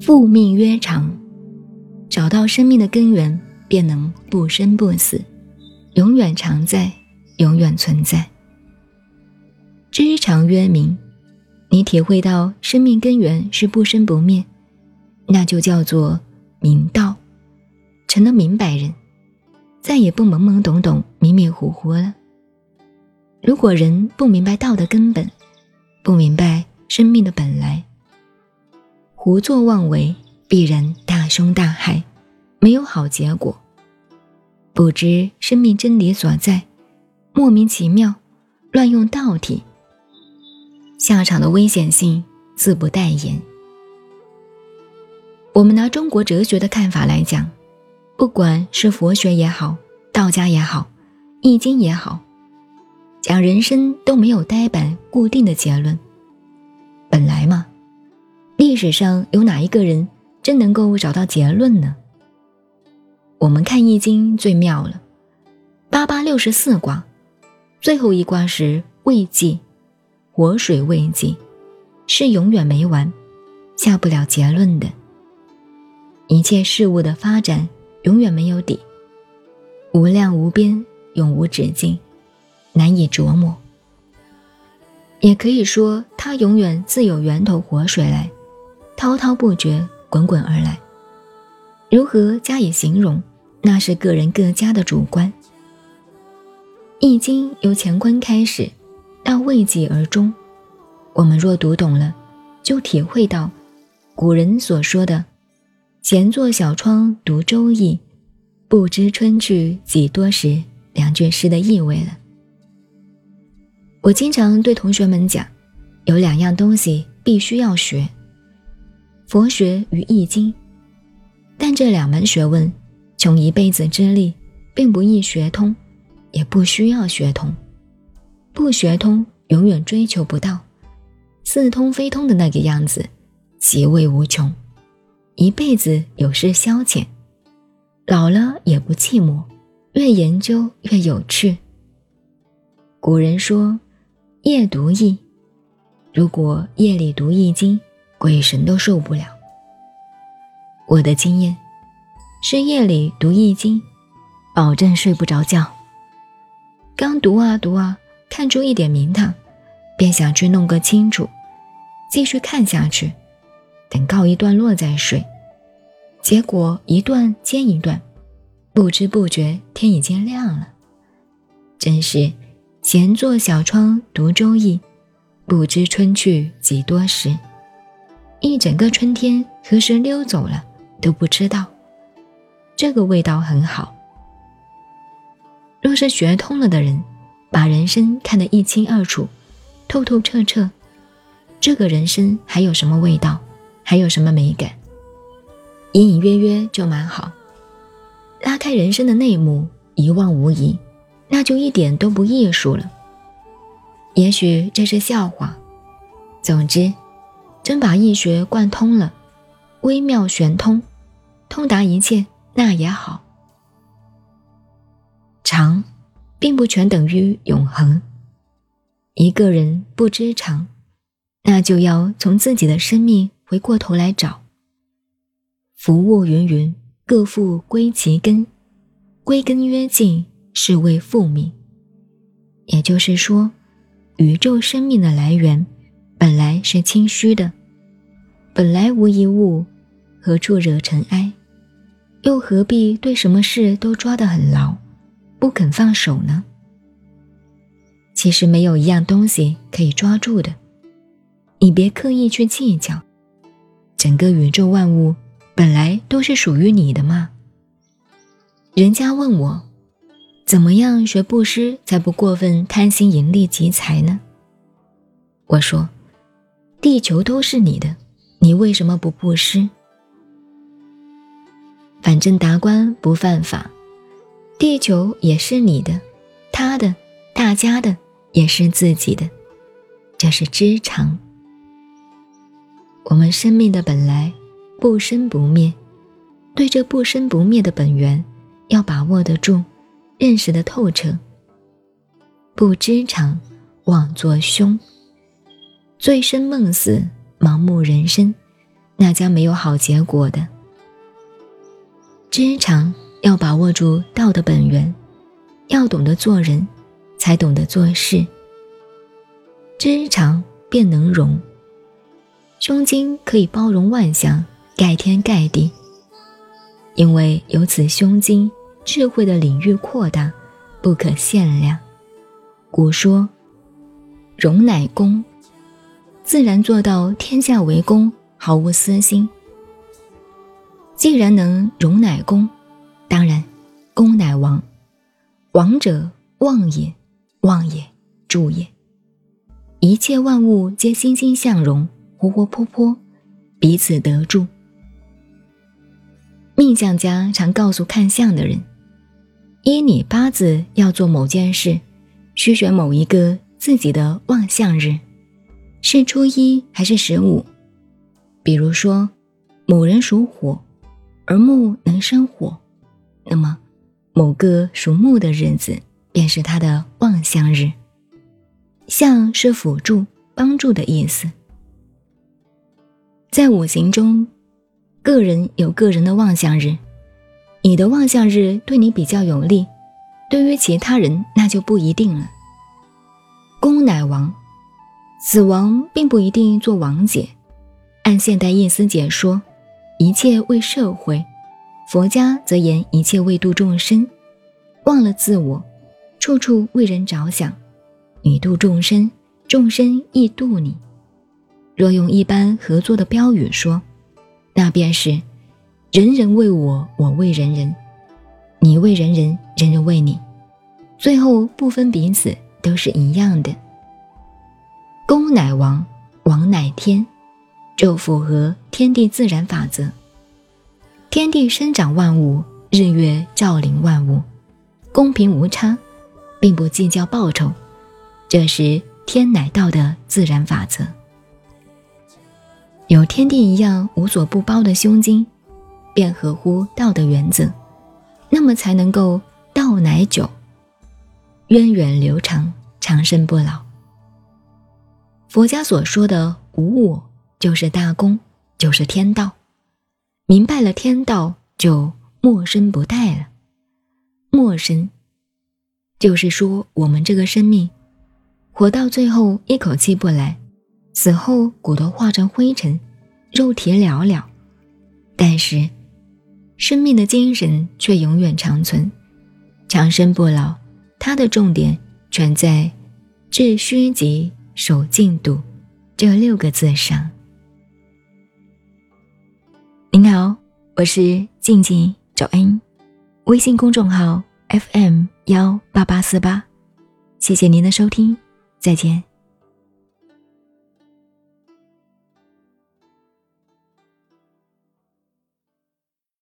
复命曰长，找到生命的根源，便能不生不死，永远常在，永远存在。知常曰明，你体会到生命根源是不生不灭，那就叫做明道，成了明白人，再也不懵懵懂懂、迷迷糊糊了。如果人不明白道的根本，不明白生命的本来，胡作妄为，必然大凶大害，没有好结果。不知生命真理所在，莫名其妙乱用道体，下场的危险性自不待言。我们拿中国哲学的看法来讲，不管是佛学也好，道家也好，易经也好，讲人生都没有呆板固定的结论。本来嘛。历史上有哪一个人真能够找到结论呢？我们看《易经》最妙了，八八六十四卦，最后一卦是未济，活水未济，是永远没完，下不了结论的。一切事物的发展永远没有底，无量无边，永无止境，难以琢磨。也可以说，它永远自有源头活水来。滔滔不绝，滚滚而来。如何加以形容，那是个人各家的主观。《易经》由乾坤开始，到未济而终。我们若读懂了，就体会到古人所说的“闲坐小窗读周易，不知春去几多时”两句诗的意味了。我经常对同学们讲，有两样东西必须要学。佛学与易经，但这两门学问，穷一辈子之力，并不易学通，也不需要学通。不学通，永远追求不到似通非通的那个样子，其味无穷。一辈子有事消遣，老了也不寂寞，越研究越有趣。古人说：“夜读易。”如果夜里读易经。鬼神都受不了。我的经验是夜里读易经，保证睡不着觉。刚读啊读啊，看出一点名堂，便想去弄个清楚，继续看下去，等告一段落再睡。结果一段接一段，不知不觉天已经亮了。真是闲坐小窗读周易，不知春去几多时。一整个春天何时溜走了都不知道，这个味道很好。若是学通了的人，把人生看得一清二楚、透透彻彻，这个人生还有什么味道，还有什么美感？隐隐约约就蛮好。拉开人生的内幕，一望无遗，那就一点都不艺术了。也许这是笑话。总之。真把易学贯通了，微妙玄通，通达一切，那也好。长，并不全等于永恒。一个人不知长，那就要从自己的生命回过头来找。福物芸芸，各复归其根，归根曰尽，是谓复命。也就是说，宇宙生命的来源本来是清虚的。本来无一物，何处惹尘埃？又何必对什么事都抓得很牢，不肯放手呢？其实没有一样东西可以抓住的，你别刻意去计较。整个宇宙万物本来都是属于你的嘛。人家问我，怎么样学布施才不过分贪心盈利集财呢？我说，地球都是你的。你为什么不布施？反正达官不犯法，地球也是你的，他的，大家的，也是自己的，这是知常。我们生命的本来不生不灭，对这不生不灭的本源要把握得住，认识的透彻。不知常，妄作凶。醉生梦死，盲目人生，那将没有好结果的。知常要把握住道的本源，要懂得做人，才懂得做事。知常便能容，胸襟可以包容万象，盖天盖地。因为由此胸襟，智慧的领域扩大，不可限量。古说：“容乃公。”自然做到天下为公，毫无私心。既然能容乃公，当然公乃王。王者旺也，旺也，助也。一切万物皆欣欣向荣，活活泼泼，彼此得助。命相家常告诉看相的人：依你八字要做某件事，需选某一个自己的旺相日。是初一还是十五？比如说，某人属火，而木能生火，那么某个属木的日子便是他的旺相日。相是辅助、帮助的意思。在五行中，个人有个人的望相日，你的望相日对你比较有利，对于其他人那就不一定了。公乃王。死亡并不一定做王姐，按现代意思解说，一切为社会；佛家则言一切为度众生，忘了自我，处处为人着想。你度众生，众生亦度你。若用一般合作的标语说，那便是人人为我，我为人人；你为人人，人人为你，最后不分彼此，都是一样的。公乃王，王乃天，就符合天地自然法则。天地生长万物，日月照临万物，公平无差，并不计较报酬，这是天乃道的自然法则。有天地一样无所不包的胸襟，便合乎道的原则，那么才能够道乃久，源远流长，长生不老。佛家所说的无我，就是大公，就是天道。明白了天道，就莫生不殆了。莫生，就是说我们这个生命，活到最后一口气不来，死后骨头化成灰尘，肉体了了，但是生命的精神却永远长存，长生不老。它的重点全在致虚极。守静笃这六个字上。您好，我是静静找恩，微信公众号 FM 幺八八四八，谢谢您的收听，再见。